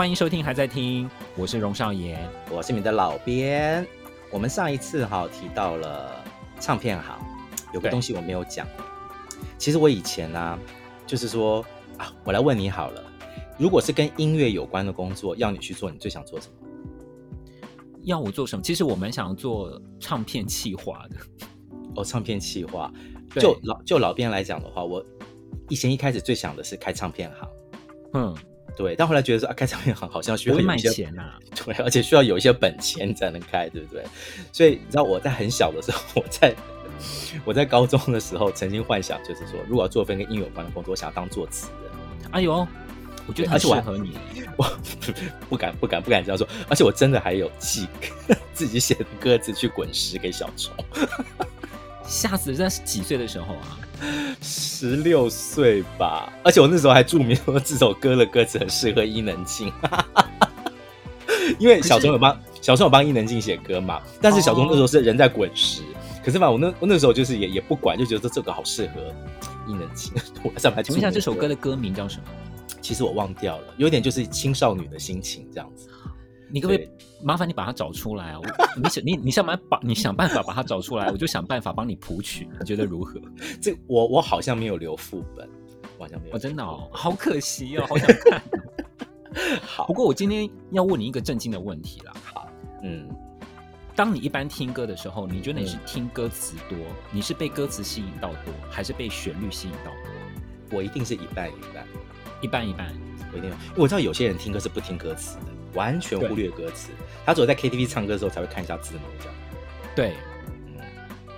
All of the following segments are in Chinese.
欢迎收听，还在听，我是荣少爷，我是你的老编。我们上一次哈提到了唱片行，有个东西我没有讲。其实我以前呢、啊，就是说啊，我来问你好了，如果是跟音乐有关的工作，要你去做，你最想做什么？要我做什么？其实我蛮想做唱片企划的。哦，唱片企划，就老就老编来讲的话，我以前一开始最想的是开唱片行。嗯。对，但后来觉得说啊，开唱片行好像需要有一些钱呐、啊，对，而且需要有一些本钱才能开，对不对？所以你知道我在很小的时候，我在我在高中的时候，曾经幻想就是说，如果要做份跟音乐有关的工作，我想要当作词人。哎呦，我觉得很适合你。我，我不敢不敢不敢这样说，而且我真的还有寄自己写的歌词去滚石给小虫。吓死！在几岁的时候啊？十六岁吧。而且我那时候还注明说这首歌的歌词很适合伊能静，因为小虫有帮小虫有帮伊能静写歌嘛。但是小虫那时候是人在滚石，哦、可是嘛，我那我那时候就是也也不管，就觉得这个好适合伊能静。我上来请问一下，这首歌的歌名叫什么？其实我忘掉了，有点就是青少女的心情这样子。你可不可以麻烦你把它找出来啊？你想你你想办法，你想办法把它找出来，我就想办法帮你谱曲，你觉得如何？这我我好像没有留副本，我好像没有。我、哦、真的哦，好可惜哦，好想看。好，不过我今天要问你一个震惊的问题啦。好，嗯，当你一般听歌的时候，你觉得你是听歌词多，嗯、你是被歌词吸引到多，还是被旋律吸引到多？我一定是一半一半，一半一半。我一定，我知道有些人听歌是不听歌词的。完全忽略歌词，他只有在 KTV 唱歌的时候才会看一下字幕这样。对，嗯，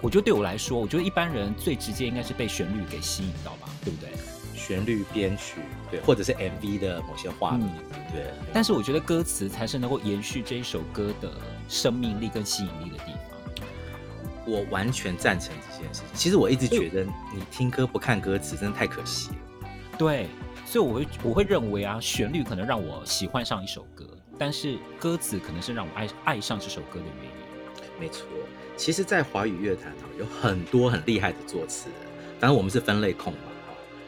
我觉得对我来说，我觉得一般人最直接应该是被旋律给吸引到吧，对不对？旋律编曲，对，或者是 MV 的某些画面，嗯、对。但是我觉得歌词才是能够延续这一首歌的生命力跟吸引力的地方。我完全赞成这件事情。其实我一直觉得，你听歌不看歌词，真的太可惜了。对，所以我会我会认为啊，旋律可能让我喜欢上一首歌。但是歌词可能是让我爱爱上这首歌的原因。没错，其实，在华语乐坛啊，有很多很厉害的作词人。当然，我们是分类控嘛，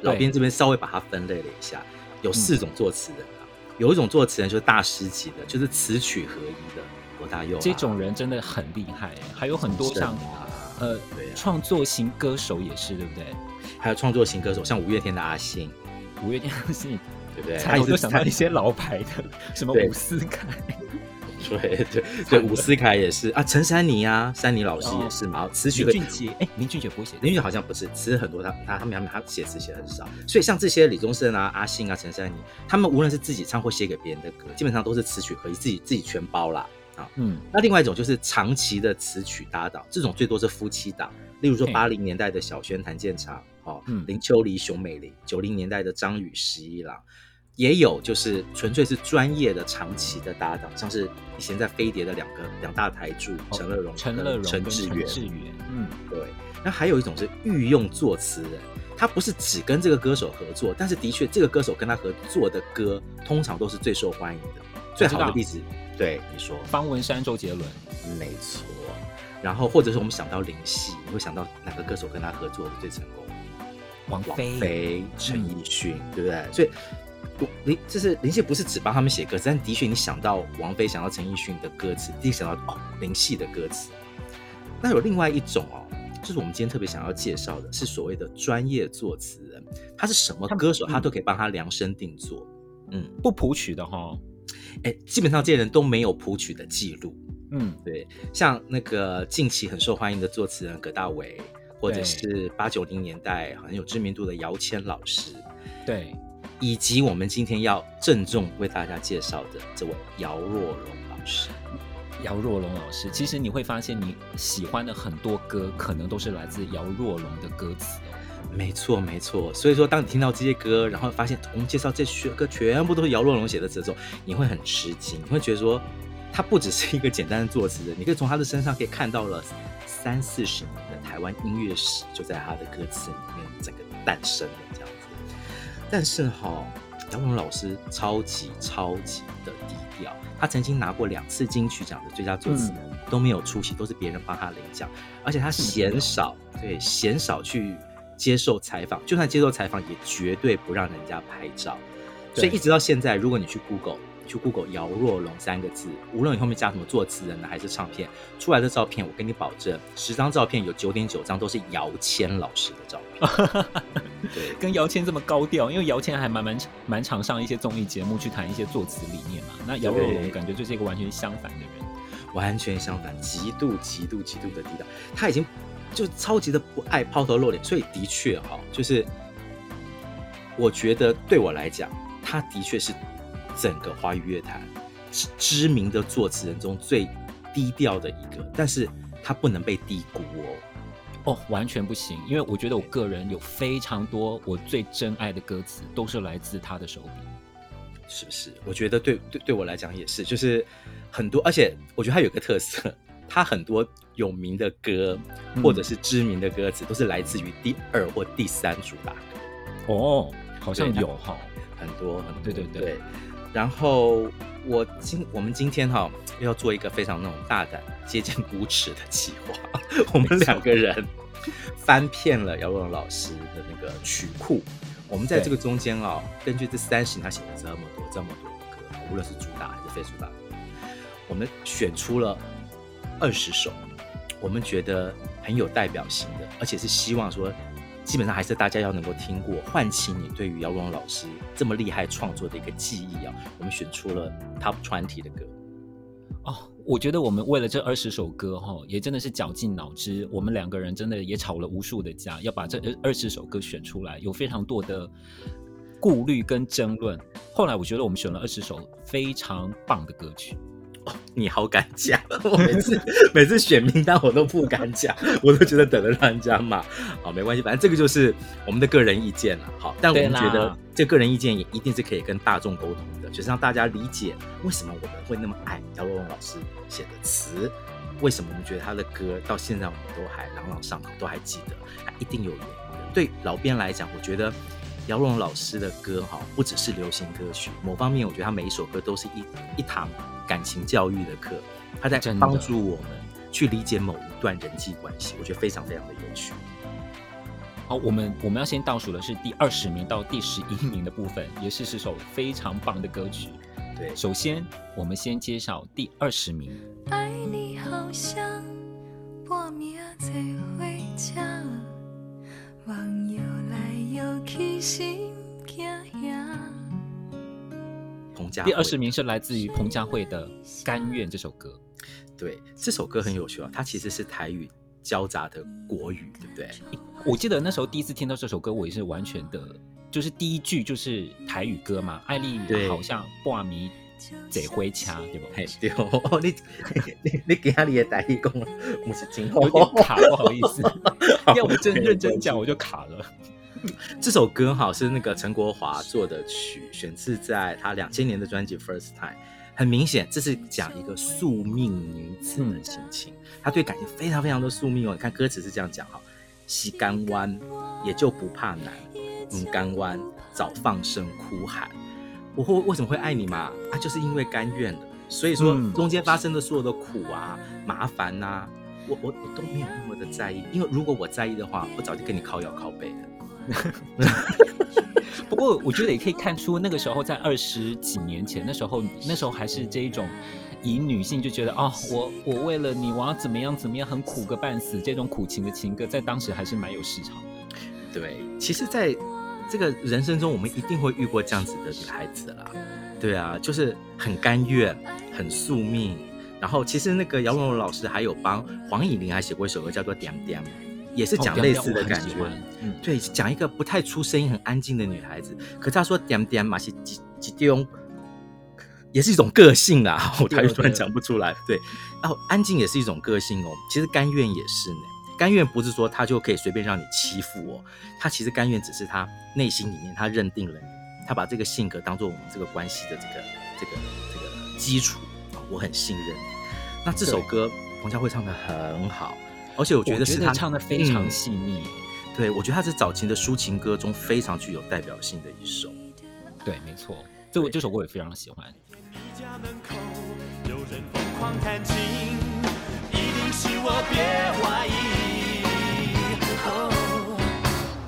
老编这边稍微把它分类了一下，有四种作词人啊。嗯、有一种作词人就是大师级的，就是词曲合一的罗大佑、啊。这种人真的很厉害，还有很多像、啊、呃，对、啊，创作型歌手也是，对不对？还有创作型歌手，像五月天的阿信，五月天阿信。对不对？他有就想到一些老牌的，什么伍思凯，对对对，伍思凯也是啊，陈珊妮啊，珊妮老师也是嘛。词曲林俊杰，哎，林俊杰不会写，林俊杰好像不是，词很多，他他他们他写词写的很少。所以像这些李宗盛啊、阿信啊、陈珊妮，他们无论是自己唱或写给别人的歌，基本上都是词曲合一，自己自己全包啦。啊。嗯，那另外一种就是长期的词曲搭档，这种最多是夫妻档，例如说八零年代的小轩、谭健常。哦，林秋离、熊美玲，九零年代的张宇、十一郎，也有就是纯粹是专业的长期的搭档，像是以前在飞碟的两个两大台柱陈乐融、陈乐融、陈志远，志远，嗯，对。那还有一种是御用作词人，他不是只跟这个歌手合作，但是的确这个歌手跟他合作的歌通常都是最受欢迎的。最好的例子，对你说，方文山、周杰伦，没错。然后或者是我们想到林夕，你会想到哪个歌手跟他合作的最成功？王菲、陈奕迅，对不对？所以林就是林夕不是只帮他们写歌词，但的确你想到王菲，想到陈奕迅的歌词，第一想到哦林夕的歌词。那有另外一种哦，就是我们今天特别想要介绍的，是所谓的专业作词人，他是什么歌手，他都可以帮他量身定做。嗯，不谱曲的哈、哦，哎，基本上这些人都没有谱曲的记录。嗯，对，像那个近期很受欢迎的作词人葛大为。或者是八九零年代很有知名度的姚谦老师，对，以及我们今天要郑重为大家介绍的这位姚若龙老师。姚若龙老师，其实你会发现你喜欢的很多歌，可能都是来自姚若龙的歌词。没错，没错。所以说，当你听到这些歌，然后发现我们介绍这些歌全部都是姚若龙写的词的时候，你会很吃惊，你会觉得说，他不只是一个简单的作词人，你可以从他的身上可以看到了。三四十年的台湾音乐史就在他的歌词里面整个诞生了这样子，但是哈、哦，姚若龙老师超级超级的低调，他曾经拿过两次金曲奖的最佳作词人、嗯、都没有出席，都是别人帮他领奖，而且他鲜少对鲜少去接受采访，就算接受采访也绝对不让人家拍照，所以一直到现在，如果你去 Google 去 Google 姚若龙三个字，无论你后面加什么作词人呢，还是唱片出来的照片，我跟你保证，十张照片有九点九张都是姚谦老师的照片。对，跟姚谦这么高调，因为姚谦还蛮蛮蛮常上一些综艺节目去谈一些作词理念嘛。那姚若龙感觉就是一个完全相反的人，完全相反，极度极度极度的低调。他已经就超级的不爱抛头露脸，所以的确哈，就是我觉得对我来讲，他的确是。整个华语乐坛知知名的作词人中最低调的一个，但是他不能被低估哦。哦，完全不行，因为我觉得我个人有非常多我最珍爱的歌词，都是来自他的手笔，是不是？我觉得对对对我来讲也是，就是很多，而且我觉得他有个特色，他很多有名的歌或者是知名的歌词，都是来自于第二或第三主打歌。哦，好像有哈，很多很多，对对对。对然后我今我们今天哈要做一个非常那种大胆、接近无耻的计划，我们两个人翻遍了姚若龙老师的那个曲库，我们在这个中间啊，根据这三十年他写了这么多这么多的歌，无论是主打还是非主打，我们选出了二十首，我们觉得很有代表性的，而且是希望说。基本上还是大家要能够听过，唤起你对于姚若龙老师这么厉害创作的一个记忆啊！我们选出了 Top Twenty 的歌哦，我觉得我们为了这二十首歌哈，也真的是绞尽脑汁，我们两个人真的也吵了无数的架，要把这二十首歌选出来，有非常多的顾虑跟争论。后来我觉得我们选了二十首非常棒的歌曲。哦，你好敢讲！我每次每次选名单我都不敢讲，我都觉得等着让人家骂。好，没关系，反正这个就是我们的个人意见了。好，但我们觉得这个人意见也一定是可以跟大众沟通的，就是让大家理解为什么我们会那么爱姚若龙老师写的词，为什么我们觉得他的歌到现在我们都还朗朗上口，都还记得，他一定有原因的。对老编来讲，我觉得姚若龙老师的歌哈，不只是流行歌曲，某方面我觉得他每一首歌都是一一堂。感情教育的课，他在帮助我们去理解某一段人际关系，我觉得非常非常的有趣。好，我们我们要先倒数的是第二十名到第十一名的部分，也是十首非常棒的歌曲。对，首先我们先介绍第二十名。爱你好像半暝坐火车，望游来第二十名是来自于彭佳慧的《甘愿》这首歌。对，这首歌很有趣啊，它其实是台语交杂的国语，对不对？我记得那时候第一次听到这首歌，我也是完全的，就是第一句就是台语歌嘛，爱你好像挂迷贼灰掐，对不？嘿，对哦，你 你你给他你的台语讲，不是真好，有点卡，不好意思，要我真认真讲，我就卡了。这首歌哈是那个陈国华做的曲，选自在他两千年的专辑《First Time》。很明显，这是讲一个宿命女子的心情，她、嗯、对感情非常非常的宿命哦。你看歌词是这样讲哈：洗干弯也就不怕难，嗯干弯早放声哭喊。我会为什么会爱你嘛？啊，就是因为甘愿的。所以说中间发生的所有的苦啊、麻烦呐、啊，我我我都没有那么的在意，因为如果我在意的话，我早就跟你靠腰靠背了。不过，我觉得也可以看出，那个时候在二十几年前，那时候那时候还是这一种，以女性就觉得哦，我我为了你，我要怎么样怎么样，很苦个半死，这种苦情的情歌，在当时还是蛮有市场的。对，其实，在这个人生中，我们一定会遇过这样子的女孩子啦。对啊，就是很甘愿，很宿命。然后，其实那个姚若龙老师还有帮黄乙玲还写过一首歌，叫做《点点》。也是讲类似的感觉，嗯，对，讲一个不太出声音、很安静的女孩子。可是他说点点嘛是几几丢，也是一种个性啊。我台语突然讲不出来，对。然后安静也是一种个性哦。其实甘愿也是呢，甘愿不是说他就可以随便让你欺负我，他其实甘愿只是他内心里面他认定了你，他把这个性格当做我们这个关系的这个这个这个基础，我很信任你。那这首歌彭佳慧唱的很好。而且我觉得是他唱的非常细腻，嗯，对，我觉得他是早期的抒情歌中非常具有代表性的一首。对，没错，这我这首歌我也非常喜欢。家门口有人疯狂弹琴，一定是我，别怀疑。哦，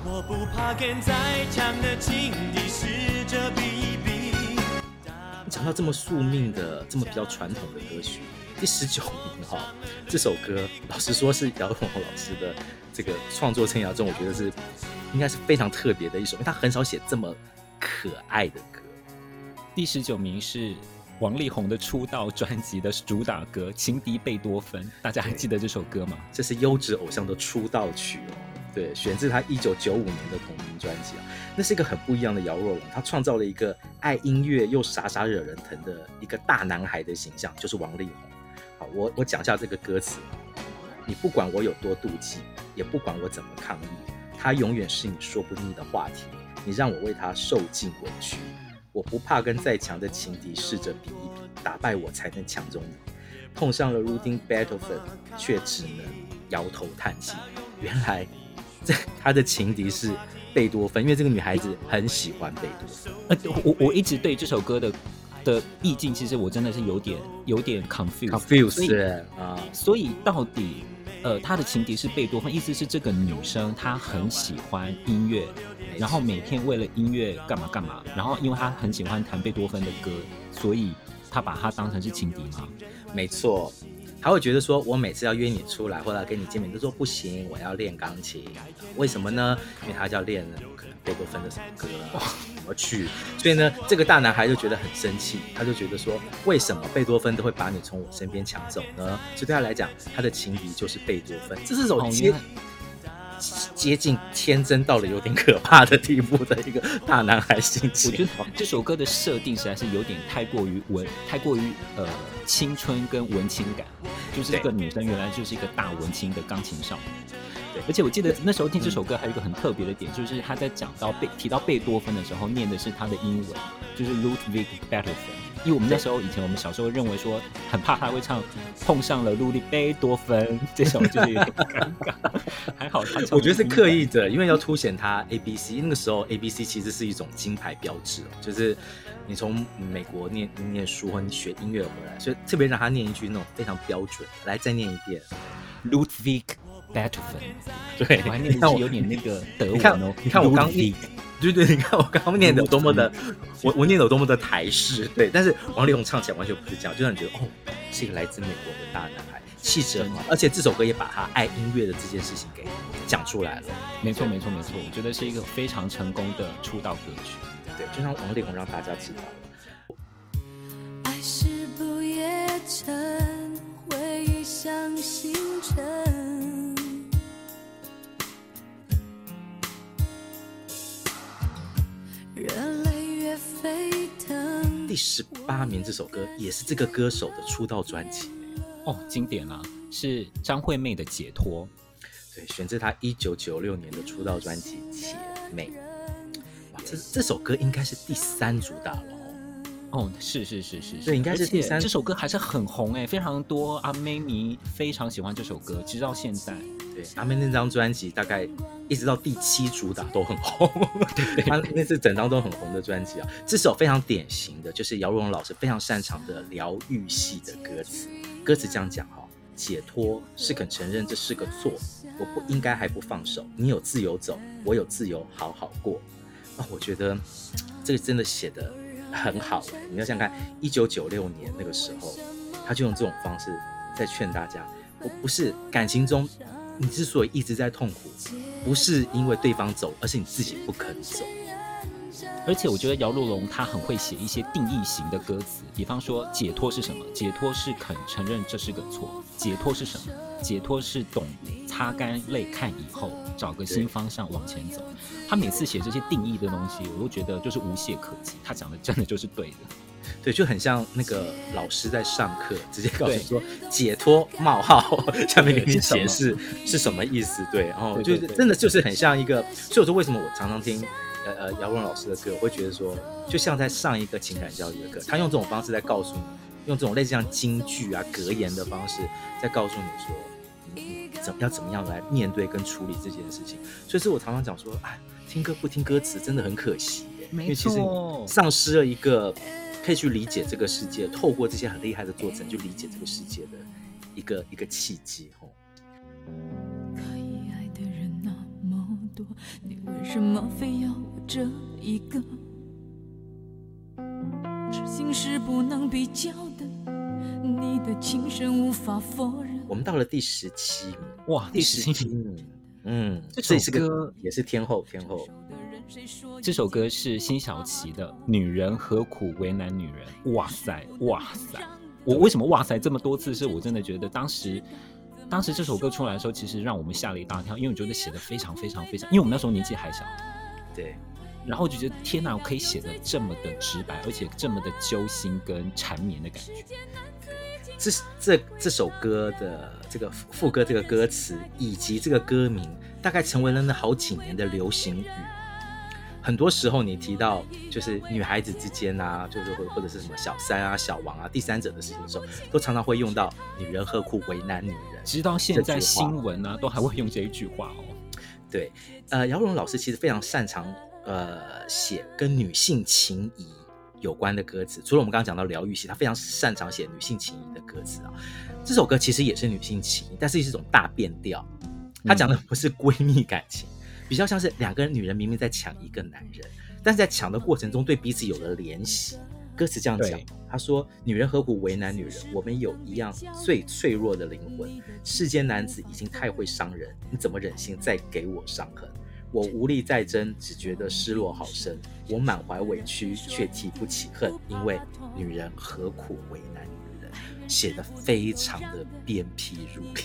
我不怕跟再强的情敌试着比一比。讲到这么宿命的、这么比较传统的歌曲，第十九名哈、哦，这首歌老实说是姚若龙老师的这个创作生涯中，我觉得是应该是非常特别的一首，因为他很少写这么可爱的歌。第十九名是王力宏的出道专辑的主打歌《情敌贝多芬》，大家还记得这首歌吗？这是优质偶像的出道曲哦。对，选自他一九九五年的同名专辑啊，那是一个很不一样的姚若龙，他创造了一个爱音乐又傻傻惹人疼的一个大男孩的形象，就是王力宏。好，我我讲一下这个歌词，你不管我有多妒忌，也不管我怎么抗议，他永远是你说不腻的话题，你让我为他受尽委屈，我不怕跟再强的情敌试着比一比，打败我才能抢走你，碰上了 Rudy Beethoven，却只能摇头叹气，原来。这他的情敌是贝多芬，因为这个女孩子很喜欢贝多芬。呃，我我一直对这首歌的的意境，其实我真的是有点有点 confused。所以到底呃，他的情敌是贝多芬，意思是这个女生她很喜欢音乐，然后每天为了音乐干嘛干嘛，然后因为她很喜欢弹贝多芬的歌，所以她把她当成是情敌吗？没错。他会觉得说，我每次要约你出来或者跟你见面，都说不行，我要练钢琴。为什么呢？因为他就要练贝多芬的什么歌啊，什么曲。所以呢，这个大男孩就觉得很生气，他就觉得说，为什么贝多芬都会把你从我身边抢走呢？所以对他来讲，他的情敌就是贝多芬。这是首接接近天真到了有点可怕的地步的一个大男孩心情。我觉得这首歌的设定实在是有点太过于文，太过于呃。青春跟文青感，就是这个女生原来就是一个大文青的钢琴少女。对，而且我记得那时候听这首歌还有一个很特别的点，就是他在讲到贝提到贝多芬的时候，念的是他的英文，就是 Ludwig Beethoven。因为我们那时候以前我们小时候认为说很怕他会唱碰上了路易贝多芬这首，就是有点尴尬。还好他我觉得是刻意的，因为要凸显他 A B C。那个时候 A B C 其实是一种金牌标志哦，就是你从美国念念书或你学音乐回来，所以特别让他念一句那种非常标准。来，再念一遍，Ludwig Beethoven。对，我还念的是有点那个德文哦。你看，你看我刚念。对对，你看我刚刚念的有多么的，我我念的有多么的台式，对。但是王力宏唱起来完全不是这样，就让你觉得哦，是一个来自美国的大男孩，气质很好。而且这首歌也把他爱音乐的这件事情给讲出来了。没错没错没错，我觉得是一个非常成功的出道歌曲。对，就像王力宏让大家知道第十八名这首歌也是这个歌手的出道专辑哦，经典啊，是张惠妹的《解脱》，对，选自她一九九六年的出道专辑《姐妹》。哇，这这首歌应该是第三主打了。哦，是是是是，对，应该是第三。这首歌还是很红哎，非常多阿妹迷非常喜欢这首歌，直到现在。对，阿妹那张专辑大概一直到第七主打都很红，对，他那是整张都很红的专辑啊。这首非常典型的就是姚若龙老师非常擅长的疗愈系的歌词，歌词这样讲哈：解脱是肯承认这是个错，我不应该还不放手，你有自由走，我有自由好好过。那我觉得这个真的写的。很好，你要想想看，一九九六年那个时候，他就用这种方式在劝大家：我不是感情中，你之所以一直在痛苦，不是因为对方走，而是你自己不肯走。而且我觉得姚若龙他很会写一些定义型的歌词，比方说解脱是什么？解脱是肯承认这是个错。解脱是什么？解脱是懂擦干泪看以后，找个新方向往前走。他每次写这些定义的东西，我都觉得就是无懈可击。他讲的真的就是对的，对，就很像那个老师在上课，直接告诉你说解脱冒号下面给你解释是什么意思。对，然后就是真的就是很像一个，所以我说为什么我常常听。呃呃，姚若龙老师的歌，我会觉得说，就像在上一个情感教育的课，他用这种方式在告诉你，用这种类似像京剧啊、格言的方式，在告诉你说，你怎要怎么样来面对跟处理这件事情。所以是我常常讲说，哎，听歌不听歌词真的很可惜，因为其实丧失了一个可以去理解这个世界，透过这些很厉害的作者去理解这个世界的一个一个契机。吼。你为什么非要我这一个？痴心是不能比较的，你的情深无法否认。我们到了第十七名，哇，第十七名，嗯，这首歌也是天后，天后。这首歌是辛晓琪的《女人何苦为难女人》。哇塞，哇塞！我为什么哇塞这么多次？是我真的觉得当时，当时这首歌出来的时候，其实让我们吓了一大跳，因为我觉得写的非常非常非常，因为我们那时候年纪还小，对。然后我就觉得天哪，我可以写的这么的直白，而且这么的揪心跟缠绵的感觉。这这这首歌的这个副歌、这个歌词以及这个歌名，大概成为了那好几年的流行语。很多时候你提到就是女孩子之间啊，就是或或者是什么小三啊、小王啊、第三者的事情的时候，都常常会用到“女人何苦为难女人”。直到现在新闻啊，都还会用这一句话哦。对，呃，姚若龙老师其实非常擅长。呃，写跟女性情谊有关的歌词，除了我们刚刚讲到疗愈系，他非常擅长写女性情谊的歌词啊。这首歌其实也是女性情谊，但是是一种大变调。他讲的不是闺蜜感情，比较像是两个人女人明明在抢一个男人，但是在抢的过程中对彼此有了联系。歌词这样讲，他说：“女人何苦为难女人？我们有一样最脆弱的灵魂。世间男子已经太会伤人，你怎么忍心再给我伤痕？”我无力再争，只觉得失落好深。我满怀委屈，却提不起恨，因为女人何苦为难女人？写的非常的鞭辟入里，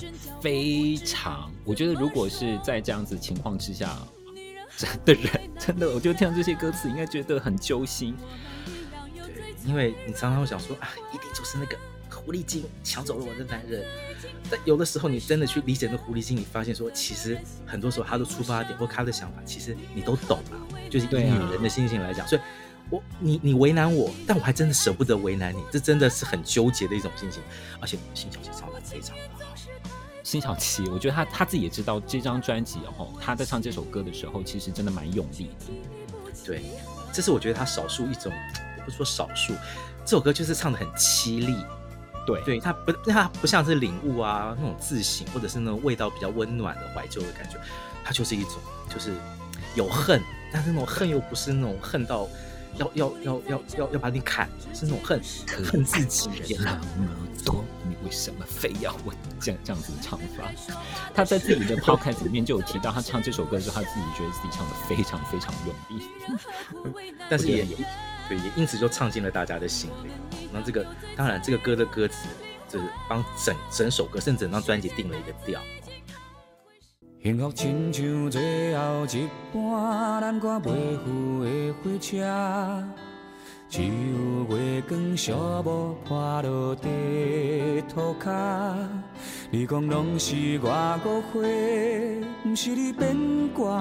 非常。我觉得如果是在这样子情况之下，真的人真的，我就听到这些歌词，应该觉得很揪心。对，因为你常常会想说啊，一定就是那个狐狸精抢走了我的男人。但有的时候，你真的去理解那狐狸精，你发现说，其实很多时候他的出发点或他的想法，其实你都懂啊。就是以女人的心情来讲，啊、所以我你你为难我，但我还真的舍不得为难你，这真的是很纠结的一种心情。而且辛晓琪唱的非常好，辛晓琪，我觉得他他自己也知道这张专辑哦，他在唱这首歌的时候，其实真的蛮用力的。对，这是我觉得他少数一种，不是说少数，这首歌就是唱的很凄厉。对，对，它不，它不像是领悟啊那种自省，或者是那种味道比较温暖的怀旧的感觉，它就是一种，就是有恨，但是那种恨又不是那种恨到要要要要要要把你砍，是那种恨恨自己。也那么多，你为什么非要问这样这样子的唱法？他在自己的 podcast 里面就有提到，他唱这首歌的时候，他自己觉得自己唱的非常非常用力，但是也有。对，也因此就唱进了大家的心里。那这个当然，这个歌的歌词就是帮整整首歌，甚至整张专辑定了一个调。幸福亲像最后一班南瓜袂赴的火车，只有月光小木破落地土骹。你讲拢是我误会，不是你变卦。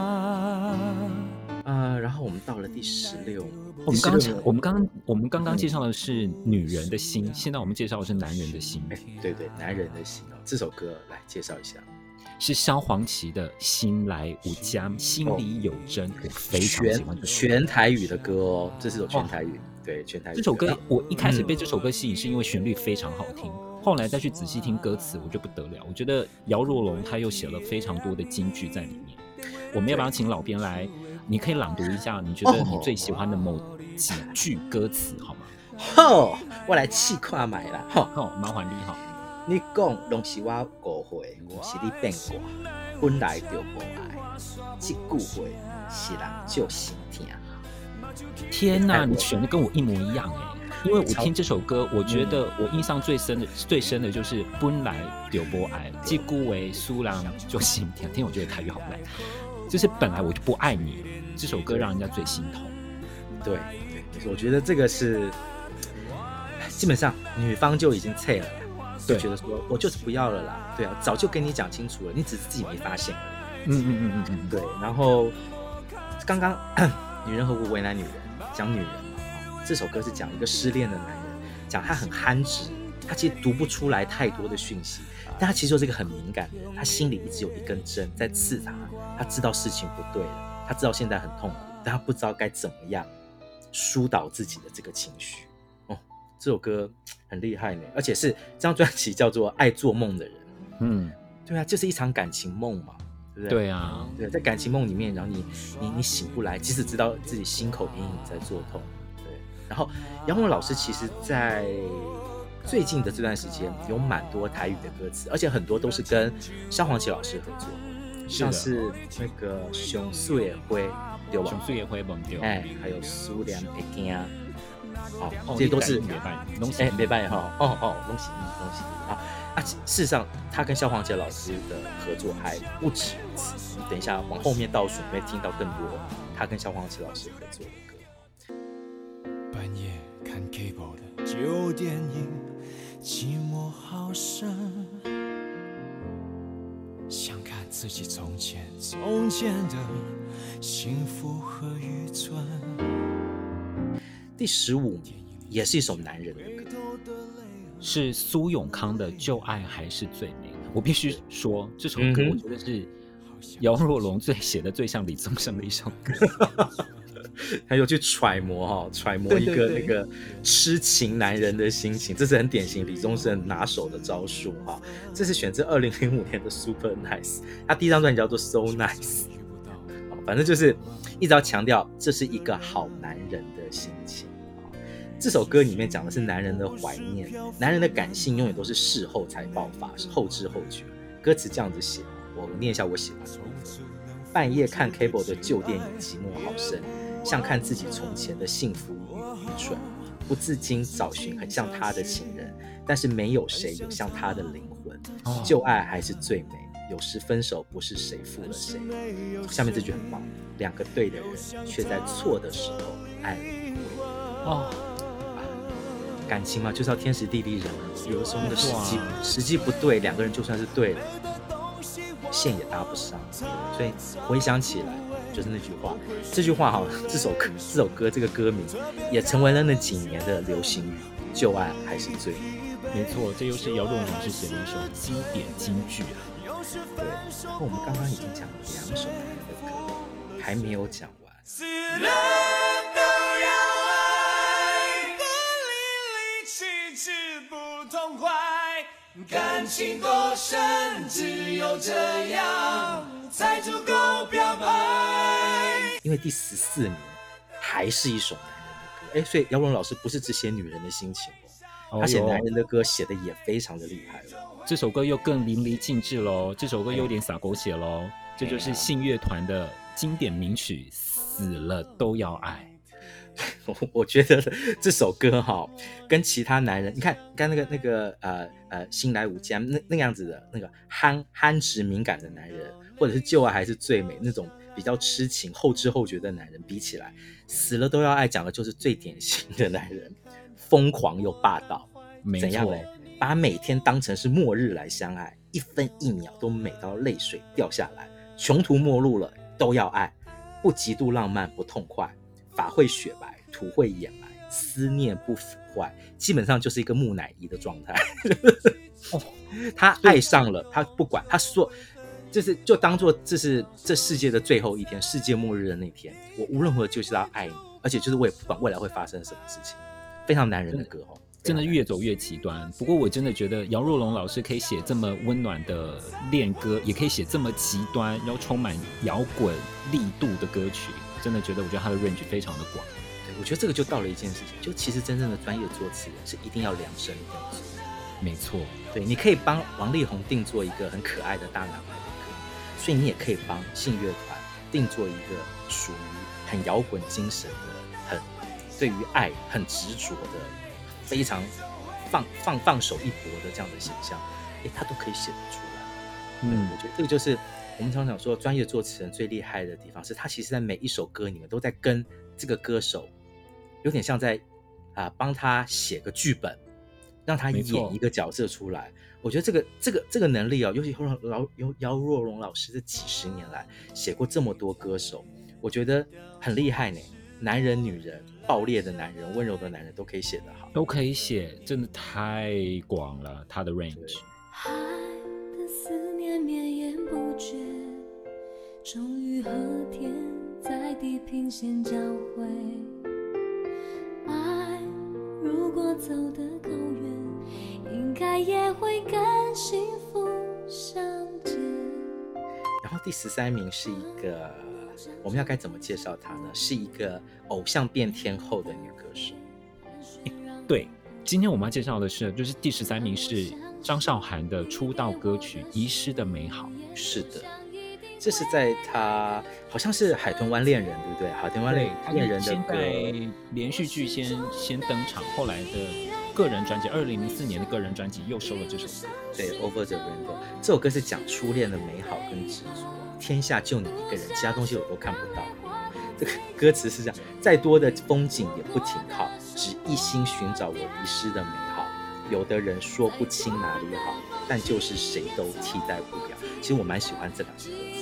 啊、呃，然后我们到了第十六。我们刚我们刚我们刚刚介绍的是女人的心，现在我们介绍的是男人的心。哎，对对，男人的心哦，这首歌来介绍一下，是萧煌奇的《心来无家，心里有真》，我非常喜欢。全台语的歌哦，这是首全台语，对全台语。这首歌我一开始被这首歌吸引，是因为旋律非常好听，嗯、后来再去仔细听歌词，我就不得了。我觉得姚若龙他又写了非常多的金句在里面。我们要不要请老编来？你可以朗读一下，你觉得你最喜欢的某几句歌词好吗？吼，我来试看买啦。好，好，麻烦你哈。你讲拢是我误会，我是你变卦，本来就无爱，这句话是人就心疼。天哪，你选的跟我一模一样哎！因为我听这首歌，我觉得我印象最深的、最深的就是本来就无爱，这句话是人就心疼。听，我觉得台语好烂。就是本来我就不爱你，这首歌让人家最心痛。对对，我觉得这个是基本上女方就已经脆了，就觉得说我就是不要了啦。对啊，早就跟你讲清楚了，你只是自己没发现。嗯嗯嗯嗯嗯，对。然后刚刚 女人何苦为难女人，讲女人嘛，这首歌是讲一个失恋的男人，讲他很憨直，他其实读不出来太多的讯息。但他其实就是一个很敏感的人，他心里一直有一根针在刺他。他知道事情不对了，他知道现在很痛苦，但他不知道该怎么样疏导自己的这个情绪。哦，这首歌很厉害呢，而且是这张专辑叫做《爱做梦的人》。嗯，对啊，就是一场感情梦嘛，对不对？对啊，对，在感情梦里面，然后你你你醒不来，即使知道自己心口隐隐在作痛，对，然后姚若龙老师其实在最近的这段时间有蛮多台语的歌词，而且很多都是跟萧煌奇老师合作，像是那个熊素也会对吧？熊素也会忘掉，哎，还有苏联北京啊，哦，这些都是哎，没办法哈，哦哦，恭喜你，恭喜你啊！啊，事实上，他跟萧煌奇老师的合作还不止一次。等一下，往后面倒数，你会听到更多他跟萧煌奇老师合作的歌。半夜看 Cable 的旧电影，寂寞好深，想看自己从前从前的幸福和愚蠢。第十五名也是一首男人的歌。是苏永康的《旧爱还是最美》。我必须说，这首歌我觉得是姚若龙最写的最像李宗盛的一首歌。他有去揣摩哈，揣摩一个那个痴情男人的心情，这是很典型李宗盛拿手的招数哈。这是选自二零零五年的《Super Nice》，他第一张专辑叫做《So Nice 》，反正就是一直要强调这是一个好男人的心情。这首歌里面讲的是男人的怀念，男人的感性永远都是事后才爆发，是后知后觉。歌词这样子写，我念一下我喜欢的：半夜看 Cable 的旧电影，寂寞好深，像看自己从前的幸福与愚蠢，不自禁找寻很像他的情人，但是没有谁有像他的灵魂。旧爱还是最美，有时分手不是谁负了谁。下面这句很棒，两个对的人却在错的时候爱了。哦。感情嘛，就是要天时地利人和。有的时候那个时机时机不对，两个人就算是对了，线也搭不上。所以回想起来，就是那句话，这句话哈，这首歌，这首歌，这个歌名也成为了那几年的流行语。旧爱还是最美。没错，这又是姚若龙老师写的一首经典金句啊。对，那我们刚刚已经讲了两首男人的歌，还没有讲完。感情多深，只有这样才足够表白。因为第十四名还是一首男人的歌，哎，所以姚若龙老师不是只写女人的心情哦，他写男人的歌写的也非常的厉害了。这首歌又更淋漓尽致喽，这首歌有点洒狗血喽，这就是信乐团的经典名曲《死了都要爱》。我觉得这首歌哈，跟其他男人，你看，刚那个那个呃呃，新来武将那那样子的那个憨憨直敏感的男人，或者是旧爱还是最美那种比较痴情后知后觉的男人比起来，死了都要爱讲的就是最典型的男人，疯狂又霸道。怎样嘞？把每天当成是末日来相爱，一分一秒都美到泪水掉下来，穷途末路了都要爱，不极度浪漫不痛快。法会雪白，土会掩埋，思念不腐坏，基本上就是一个木乃伊的状态。哦，他爱上了，他不管，他说，就是就当做这是这世界的最后一天，世界末日的那天，我无论如何就是要爱你，而且就是我也不管未来会发生什么事情。非常男人的歌哦，真的越走越极端。不过我真的觉得姚若龙老师可以写这么温暖的恋歌，也可以写这么极端然后充满摇滚力度的歌曲。真的觉得，我觉得他的 range 非常的广。对，我觉得这个就到了一件事情，就其实真正的专业作词人是一定要量身定做。没错，对，你可以帮王力宏定做一个很可爱的大男孩所以你也可以帮信乐团定做一个属于很摇滚精神的、很对于爱很执着的、非常放放放手一搏的这样的形象，哎，他都可以写得出来。嗯，我觉得这个就是。我们常常说，专业作词人最厉害的地方是他其实，在每一首歌里面都在跟这个歌手，有点像在啊帮他写个剧本，让他演一个角色出来。我觉得这个这个这个能力哦，尤其老老姚姚若龙老师这几十年来写过这么多歌手，我觉得很厉害呢。男人、女人、爆裂的男人、温柔的男人，都可以写得好，都可以写，真的太广了，他的 range。觉终于和天在地平线交汇，爱如果走得够远，应该也会跟幸福相见。然后第十三名是一个，我们要该怎么介绍她呢？是一个偶像变天后的女歌手。对，今天我们要介绍的是，就是第十三名是张韶涵的出道歌曲《遗失的美好》。是的，这是在他好像是《海豚湾恋人》，对不对？《海豚湾恋人》的歌，连续剧先先登场，后来的个人专辑，二零零四年的个人专辑又收了这首歌。对，《Over the Rainbow》这首歌是讲初恋的美好跟执着，天下就你一个人，其他东西我都看不到。这个歌词是这样：再多的风景也不停靠，只一心寻找我遗失的美好。有的人说不清哪里好，但就是谁都替代不了。其实我蛮喜欢这两句歌词。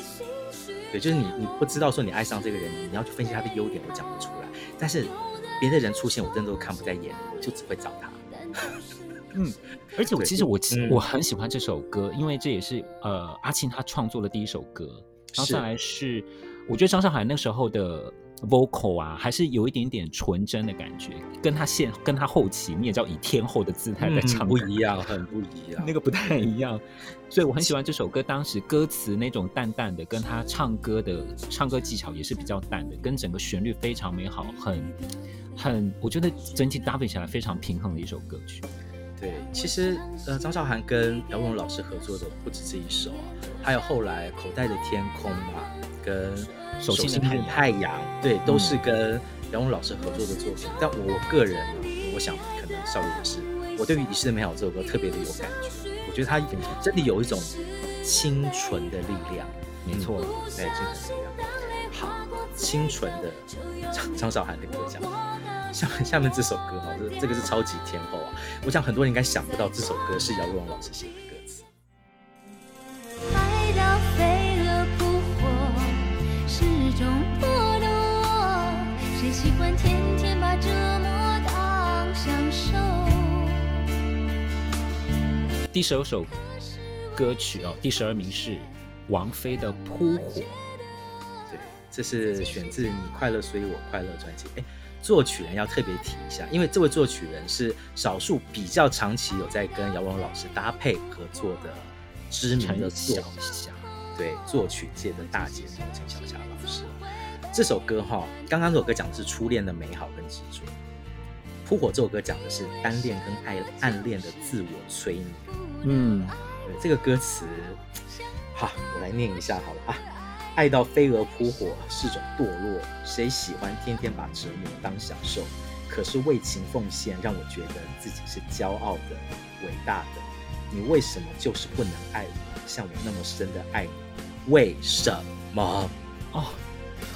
对，就是你你不知道说你爱上这个人，你要去分析他的优点，我讲不出来。但是别的人出现，我真的都看不在眼里，我就只会找他。嗯，而且我其实我我很喜欢这首歌，因为这也是呃阿庆他创作的第一首歌，然后再来是。我觉得张韶涵那时候的 vocal 啊，还是有一点点纯真的感觉，跟他现跟他后期你也知道以天后的姿态在唱，不一样，很不一样，那个不太一样。所以我很喜欢这首歌，当时歌词那种淡淡的，跟他唱歌的唱歌技巧也是比较淡的，跟整个旋律非常美好，很很，我觉得整体搭配起来非常平衡的一首歌曲。对，其实呃，张韶涵跟姚若龙老师合作的不止这一首啊，还有后来口袋的天空啊。跟手心的太阳，对，都是跟杨蓉老师合作的作品。但我个人呢，我想可能少宇也是，我对于《遗失的美好》这首歌特别的有感觉。我觉得它真的有一种清纯的力量，没错，对，清纯的力量。好，清纯的张张韶涵的歌，这样。下面下面这首歌哈，这这个是超级天后啊！我想很多人应该想不到这首歌是姚若龙老师写的。第十二首歌曲哦，第十二名是王菲的《扑火》。对，这是选自《你快乐所以我快乐》专辑。哎，作曲人要特别提一下，因为这位作曲人是少数比较长期有在跟姚若龙老师搭配合作的知名的作曲家，对，作曲界的大姐头陈小霞老师。这首歌哈，刚刚这首歌讲的是初恋的美好跟执着。扑火这首歌讲的是单恋跟爱暗恋的自我催眠。嗯，对，这个歌词，好，我来念一下好了啊。爱到飞蛾扑火是种堕落，谁喜欢天天把折磨当享受？可是为情奉献让我觉得自己是骄傲的、伟大的。你为什么就是不能爱我，像我那么深的爱你？为什么？哦。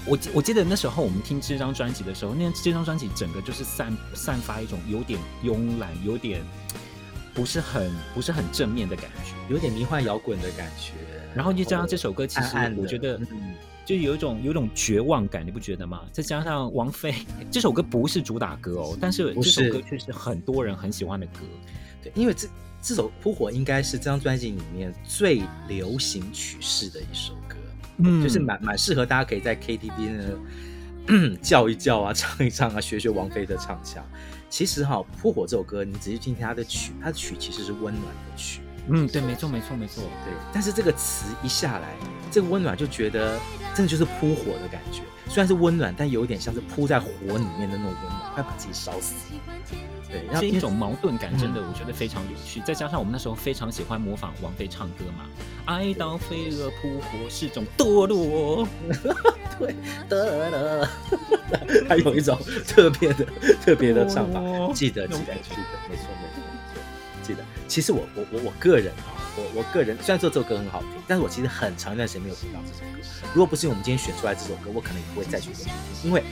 我我记得那时候我们听这张专辑的时候，那这张专辑整个就是散散发一种有点慵懒、有点不是很不是很正面的感觉，有点迷幻摇滚的感觉。然后就加上这首歌，其实我觉得就有一种有一种绝望感，你不觉得吗？再加上王菲这首歌不是主打歌哦，但是这首歌却是很多人很喜欢的歌。对，因为这这首《扑火》应该是这张专辑里面最流行曲式的一首歌。嗯，就是蛮蛮适合大家可以在 KTV 呢 叫一叫啊，唱一唱啊，学学王菲的唱腔。其实哈，《扑火》这首歌，你仔细听听它的曲，它的曲其实是温暖的曲。嗯，对，没错，没错，没错，对。但是这个词一下来，这个温暖就觉得真的就是扑火的感觉。虽然是温暖，但有一点像是扑在火里面的那种温暖，快把自己烧死。对，然后是一种矛盾感，真的我觉得非常有趣。嗯、再加上我们那时候非常喜欢模仿王菲唱歌嘛，“爱到飞蛾扑火是种堕落”，对，得了，还有一种特别的、特别的唱法，记得、记得、记得，没错、没错、没错，记得。其实我、我、我、我个人啊，我、我个人虽然说这首歌很好听，但是我其实很长一段时间没有听到这首歌。如果不是因为我们今天选出来这首歌，我可能也不会再去听，因为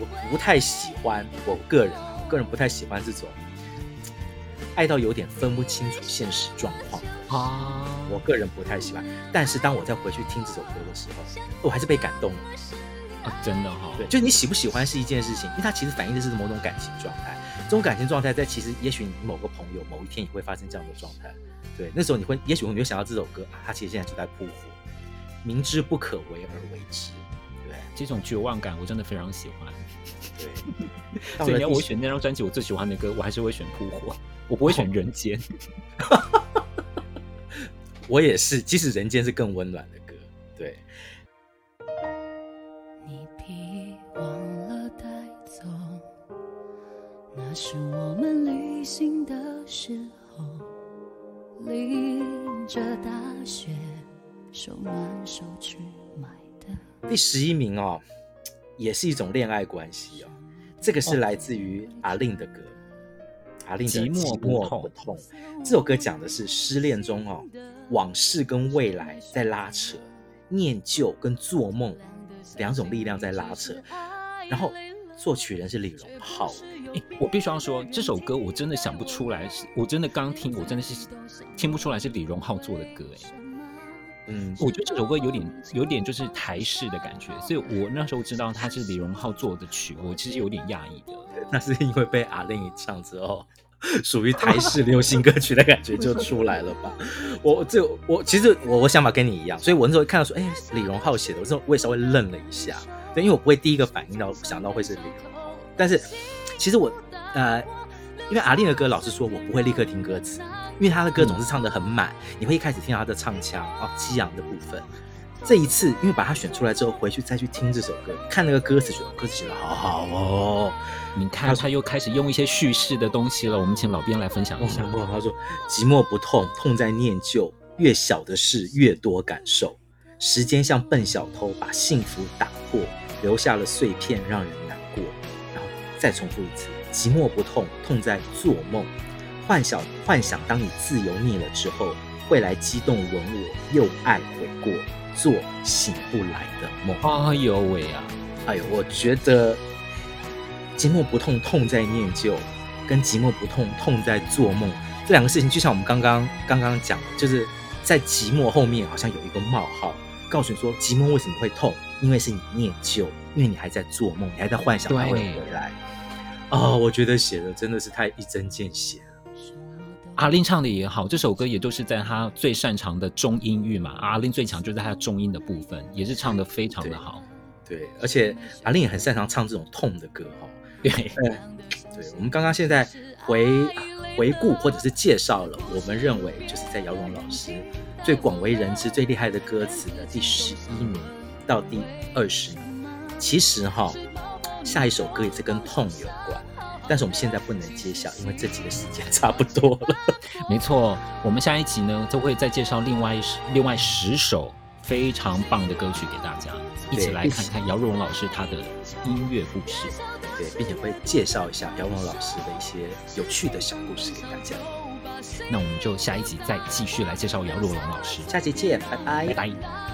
我不太喜欢我个人。我个人不太喜欢这种爱到有点分不清楚现实状况啊，我个人不太喜欢。但是当我再回去听这首歌的时候，我还是被感动了啊！真的哈、哦，对，就你喜不喜欢是一件事情，因为它其实反映的是某种感情状态。这种感情状态在其实，也许你某个朋友某一天也会发生这样的状态。对，那时候你会，也许你会想到这首歌啊，它其实现在就在扑火，明知不可为而为之。对，这种绝望感我真的非常喜欢。对，所以你要我选那张专辑，我最喜欢的歌，我还是会选《扑火》，我不会选《人间》。我也是，即使《人间》是更温暖的那那是我们旅行的时候，淋着大雪，手挽手去买的。第十一名哦，也是一种恋爱关系哦。这个是来自于阿令的歌，哦、阿令的《寂寞不痛》不痛。这首歌讲的是失恋中哦，往事跟未来在拉扯，念旧跟做梦两种力量在拉扯。然后作曲人是李荣浩。我必须要说，这首歌我真的想不出来，是我真的刚听，我真的是听不出来是李荣浩做的歌哎。嗯，我觉得这首歌有点有点就是台式的感觉，所以我那时候知道他是李荣浩做的曲，我其实有点讶异的。那是因为被阿令一唱之后，属于台式流行歌曲的感觉就出来了吧？我这我其实我我想法跟你一样，所以我那时候看到说，哎，李荣浩写的，我这我也稍微愣了一下，对，因为我不会第一个反应到想到会是李荣浩，但是其实我呃，因为阿令的歌，老实说，我不会立刻听歌词。因为他的歌总是唱得很满，嗯，你会一开始听到他的唱腔啊，激昂的部分。这一次，因为把它选出来之后，回去再去听这首歌，看那个歌词，觉得歌词写的好好哦。你看，他又开始用一些叙事的东西了。我们请老编来分享一下。哦，他说：“寂寞不痛，痛在念旧。越小的事，越多感受。时间像笨小偷，把幸福打破，留下了碎片，让人难过。”然后再重复一次：“寂寞不痛，痛在做梦。”幻想幻想，当你自由腻了之后，会来激动吻我，又爱悔过，做醒不来的梦。哎呦喂啊！哎呦，我觉得寂寞不痛，痛在念旧；跟寂寞不痛，痛在做梦。这两个事情，就像我们刚刚刚刚讲的，就是在寂寞后面好像有一个冒号，告诉你说寂寞为什么会痛？因为是你念旧，因为你还在做梦，你还在幻想他会回来。哦，我觉得写的真的是太一针见血。阿玲唱的也好，这首歌也都是在她最擅长的中音域嘛。阿玲最强就是在她中音的部分，也是唱的非常的好。对，对，而且阿玲也很擅长唱这种痛的歌哈。对，对，对，我们刚刚现在回回顾或者是介绍了，我们认为就是在姚荣老师最广为人知、最厉害的歌词的第十一名到第二十名。其实哈，下一首歌也是跟痛有关。但是我们现在不能揭晓，因为这集的时间 差不多了。没错，我们下一集呢就会再介绍另外十另外十首非常棒的歌曲给大家，一起来看看姚若龙老师他的音乐故事。对，并且会介绍一下姚若龙老师的一些有趣的小故事给大家。那我们就下一集再继续来介绍姚若龙老师。下集见，拜拜，拜拜。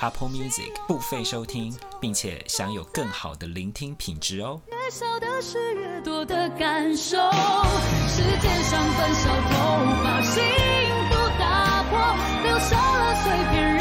Apple Music 付费收听，并且享有更好的聆听品质哦。越少的事，越多的感受。世界上本少，总把幸福打破。留下了碎片。